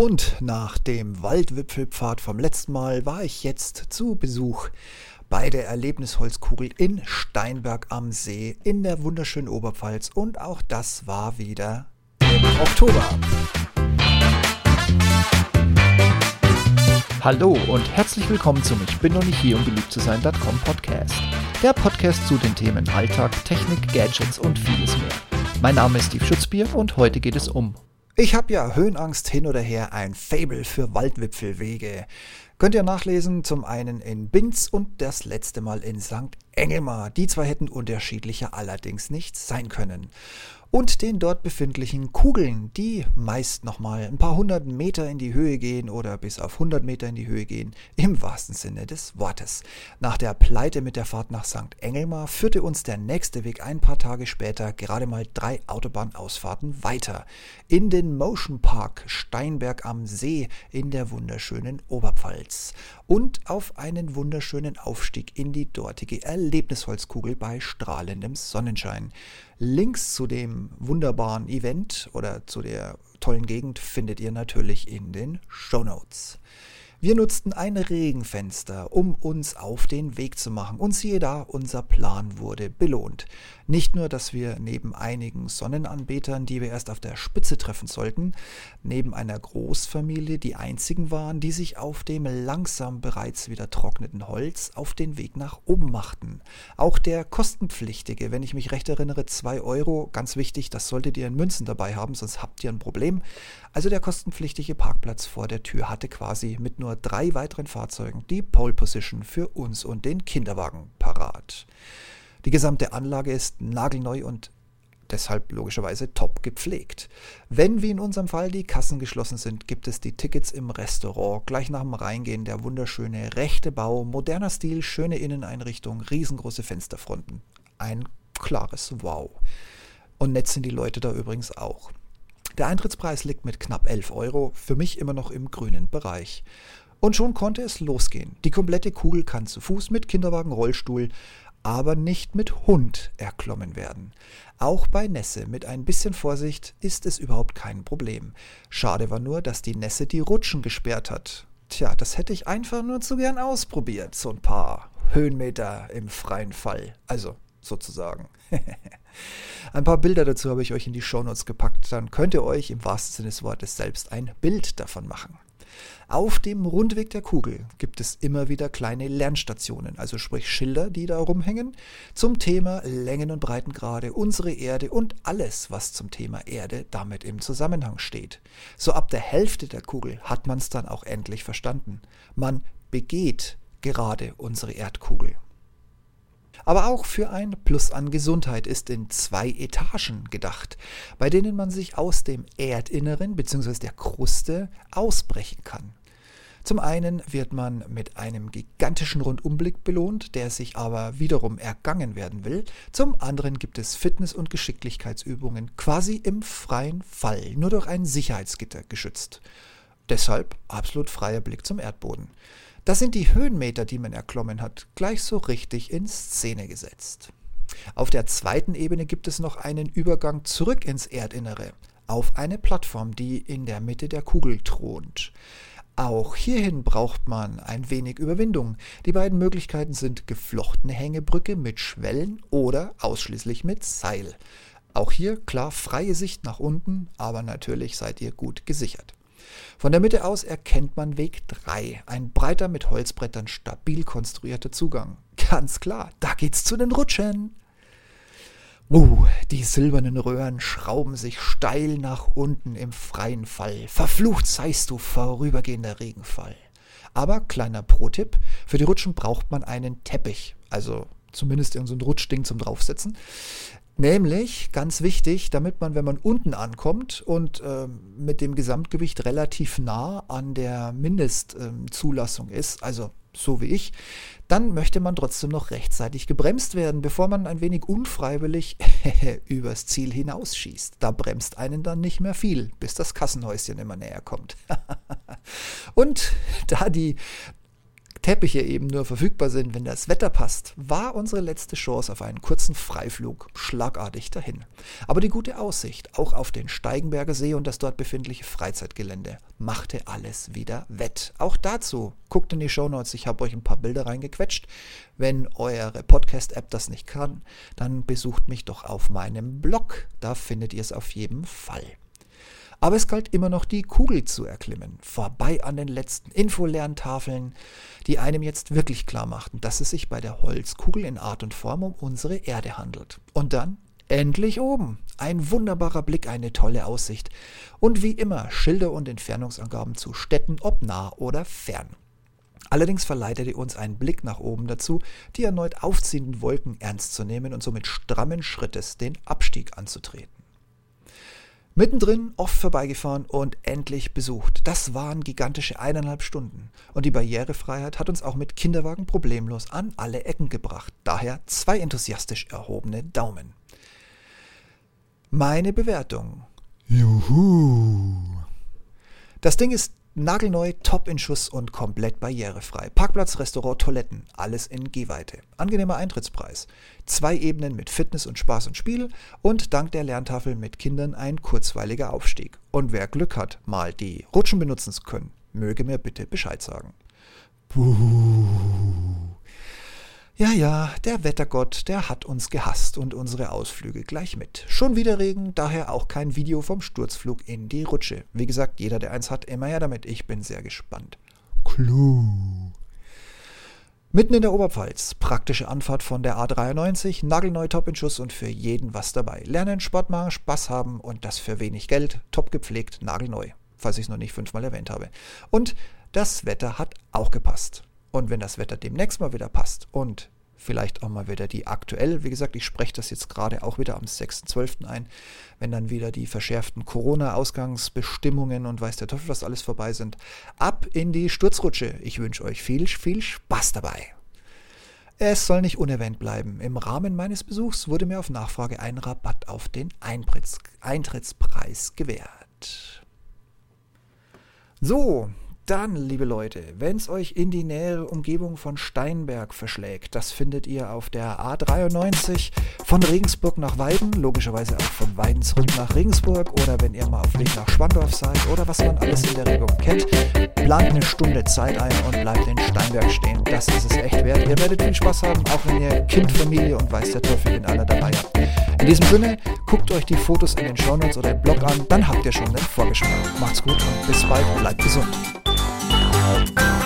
Und nach dem Waldwipfelpfad vom letzten Mal war ich jetzt zu Besuch bei der Erlebnisholzkugel in Steinberg am See in der wunderschönen Oberpfalz und auch das war wieder im Oktober. Hallo und herzlich willkommen zum Ich bin noch nicht hier, um beliebt zu sein.com Podcast. Der Podcast zu den Themen Alltag, Technik, Gadgets und vieles mehr. Mein Name ist Steve Schutzbier und heute geht es um ich habe ja Höhenangst hin oder her, ein Fable für Waldwipfelwege. Könnt ihr nachlesen, zum einen in Binz und das letzte Mal in St. Engelmar. Die zwei hätten unterschiedlicher allerdings nicht sein können und den dort befindlichen Kugeln, die meist nochmal ein paar hundert Meter in die Höhe gehen oder bis auf 100 Meter in die Höhe gehen, im wahrsten Sinne des Wortes. Nach der Pleite mit der Fahrt nach St. Engelmar führte uns der nächste Weg ein paar Tage später gerade mal drei Autobahnausfahrten weiter in den Motion Park Steinberg am See in der wunderschönen Oberpfalz und auf einen wunderschönen Aufstieg in die dortige Erlebnisholzkugel bei strahlendem Sonnenschein. Links zu dem wunderbaren Event oder zu der tollen Gegend findet ihr natürlich in den Show Notes. Wir nutzten ein Regenfenster, um uns auf den Weg zu machen. Und siehe da, unser Plan wurde belohnt. Nicht nur, dass wir neben einigen Sonnenanbetern, die wir erst auf der Spitze treffen sollten, neben einer Großfamilie die einzigen waren, die sich auf dem langsam bereits wieder trockneten Holz auf den Weg nach oben machten. Auch der kostenpflichtige, wenn ich mich recht erinnere, 2 Euro, ganz wichtig, das solltet ihr in Münzen dabei haben, sonst habt ihr ein Problem. Also der kostenpflichtige Parkplatz vor der Tür hatte quasi mit nur drei weiteren Fahrzeugen die Pole Position für uns und den Kinderwagen parat. Die gesamte Anlage ist nagelneu und deshalb logischerweise top gepflegt. Wenn wie in unserem Fall die Kassen geschlossen sind, gibt es die Tickets im Restaurant. Gleich nach dem Reingehen der wunderschöne rechte Bau, moderner Stil, schöne Inneneinrichtung, riesengroße Fensterfronten. Ein klares Wow. Und nett sind die Leute da übrigens auch. Der Eintrittspreis liegt mit knapp 11 Euro, für mich immer noch im grünen Bereich. Und schon konnte es losgehen. Die komplette Kugel kann zu Fuß mit Kinderwagen, Rollstuhl, aber nicht mit Hund erklommen werden. Auch bei Nässe mit ein bisschen Vorsicht ist es überhaupt kein Problem. Schade war nur, dass die Nässe die Rutschen gesperrt hat. Tja, das hätte ich einfach nur zu gern ausprobiert, so ein paar Höhenmeter im freien Fall. Also sozusagen. ein paar Bilder dazu habe ich euch in die Shownotes gepackt, dann könnt ihr euch im wahrsten Sinne des Wortes selbst ein Bild davon machen. Auf dem Rundweg der Kugel gibt es immer wieder kleine Lernstationen, also sprich Schilder, die da rumhängen, zum Thema Längen- und Breitengrade, unsere Erde und alles, was zum Thema Erde damit im Zusammenhang steht. So ab der Hälfte der Kugel hat man es dann auch endlich verstanden. Man begeht gerade unsere Erdkugel. Aber auch für ein Plus an Gesundheit ist in zwei Etagen gedacht, bei denen man sich aus dem Erdinneren bzw. der Kruste ausbrechen kann. Zum einen wird man mit einem gigantischen Rundumblick belohnt, der sich aber wiederum ergangen werden will. Zum anderen gibt es Fitness- und Geschicklichkeitsübungen quasi im freien Fall, nur durch ein Sicherheitsgitter geschützt. Deshalb absolut freier Blick zum Erdboden. Das sind die Höhenmeter, die man erklommen hat, gleich so richtig in Szene gesetzt. Auf der zweiten Ebene gibt es noch einen Übergang zurück ins Erdinnere, auf eine Plattform, die in der Mitte der Kugel thront. Auch hierhin braucht man ein wenig Überwindung. Die beiden Möglichkeiten sind geflochtene Hängebrücke mit Schwellen oder ausschließlich mit Seil. Auch hier klar freie Sicht nach unten, aber natürlich seid ihr gut gesichert. Von der Mitte aus erkennt man Weg 3, ein breiter mit Holzbrettern stabil konstruierter Zugang. Ganz klar, da geht's zu den Rutschen. Uh, die silbernen Röhren schrauben sich steil nach unten im freien Fall. Verflucht seist du, vorübergehender Regenfall. Aber kleiner Pro-Tipp, für die Rutschen braucht man einen Teppich, also zumindest irgendein so Rutschding zum draufsetzen. Nämlich, ganz wichtig, damit man, wenn man unten ankommt und äh, mit dem Gesamtgewicht relativ nah an der Mindestzulassung äh, ist, also so wie ich, dann möchte man trotzdem noch rechtzeitig gebremst werden, bevor man ein wenig unfreiwillig übers Ziel hinausschießt. Da bremst einen dann nicht mehr viel, bis das Kassenhäuschen immer näher kommt. und da die Teppiche eben nur verfügbar sind, wenn das Wetter passt, war unsere letzte Chance auf einen kurzen Freiflug schlagartig dahin. Aber die gute Aussicht, auch auf den Steigenberger See und das dort befindliche Freizeitgelände, machte alles wieder wett. Auch dazu guckt in die Shownotes, ich habe euch ein paar Bilder reingequetscht. Wenn eure Podcast-App das nicht kann, dann besucht mich doch auf meinem Blog, da findet ihr es auf jeden Fall. Aber es galt immer noch die Kugel zu erklimmen, vorbei an den letzten Infolerntafeln, die einem jetzt wirklich klar machten, dass es sich bei der Holzkugel in Art und Form um unsere Erde handelt. Und dann endlich oben. Ein wunderbarer Blick, eine tolle Aussicht. Und wie immer Schilder und Entfernungsangaben zu Städten, ob nah oder fern. Allerdings verleitete uns ein Blick nach oben dazu, die erneut aufziehenden Wolken ernst zu nehmen und somit strammen Schrittes den Abstieg anzutreten. Mittendrin oft vorbeigefahren und endlich besucht. Das waren gigantische eineinhalb Stunden. Und die Barrierefreiheit hat uns auch mit Kinderwagen problemlos an alle Ecken gebracht. Daher zwei enthusiastisch erhobene Daumen. Meine Bewertung. Juhu. Das Ding ist Nagelneu, top in Schuss und komplett barrierefrei. Parkplatz, Restaurant, Toiletten, alles in Gehweite. Angenehmer Eintrittspreis. Zwei Ebenen mit Fitness und Spaß und Spiel und dank der Lerntafel mit Kindern ein kurzweiliger Aufstieg. Und wer Glück hat, mal die Rutschen benutzen zu können, möge mir bitte Bescheid sagen. Puh. Ja, ja, der Wettergott, der hat uns gehasst und unsere Ausflüge gleich mit. Schon wieder Regen, daher auch kein Video vom Sturzflug in die Rutsche. Wie gesagt, jeder, der eins hat, immer her damit. Ich bin sehr gespannt. Clou. Mitten in der Oberpfalz, praktische Anfahrt von der A93, nagelneu top in Schuss und für jeden was dabei. Lernen, Sport machen, Spaß haben und das für wenig Geld, top gepflegt, nagelneu. Falls ich es noch nicht fünfmal erwähnt habe. Und das Wetter hat auch gepasst. Und wenn das Wetter demnächst mal wieder passt und vielleicht auch mal wieder die aktuell, wie gesagt, ich spreche das jetzt gerade auch wieder am 6.12. ein, wenn dann wieder die verschärften Corona-Ausgangsbestimmungen und weiß der Teufel was alles vorbei sind, ab in die Sturzrutsche. Ich wünsche euch viel, viel Spaß dabei. Es soll nicht unerwähnt bleiben. Im Rahmen meines Besuchs wurde mir auf Nachfrage ein Rabatt auf den Eintrittspreis gewährt. So, dann, liebe Leute, wenn es euch in die nähere Umgebung von Steinberg verschlägt, das findet ihr auf der A93 von Regensburg nach Weiden, logischerweise auch von Weiden zurück nach Regensburg oder wenn ihr mal auf Weg nach Schwandorf seid oder was man alles in der Region kennt, plant eine Stunde Zeit ein und bleibt in Steinberg stehen. Das ist es echt wert. Ihr werdet viel Spaß haben, auch wenn ihr Kind, Familie und weiß der Teufel in aller dabei habt. In diesem Sinne, guckt euch die Fotos in den Shownotes oder im Blog an, dann habt ihr schon den Vorgeschmack. Macht's gut und bis bald, bleibt gesund. Bye.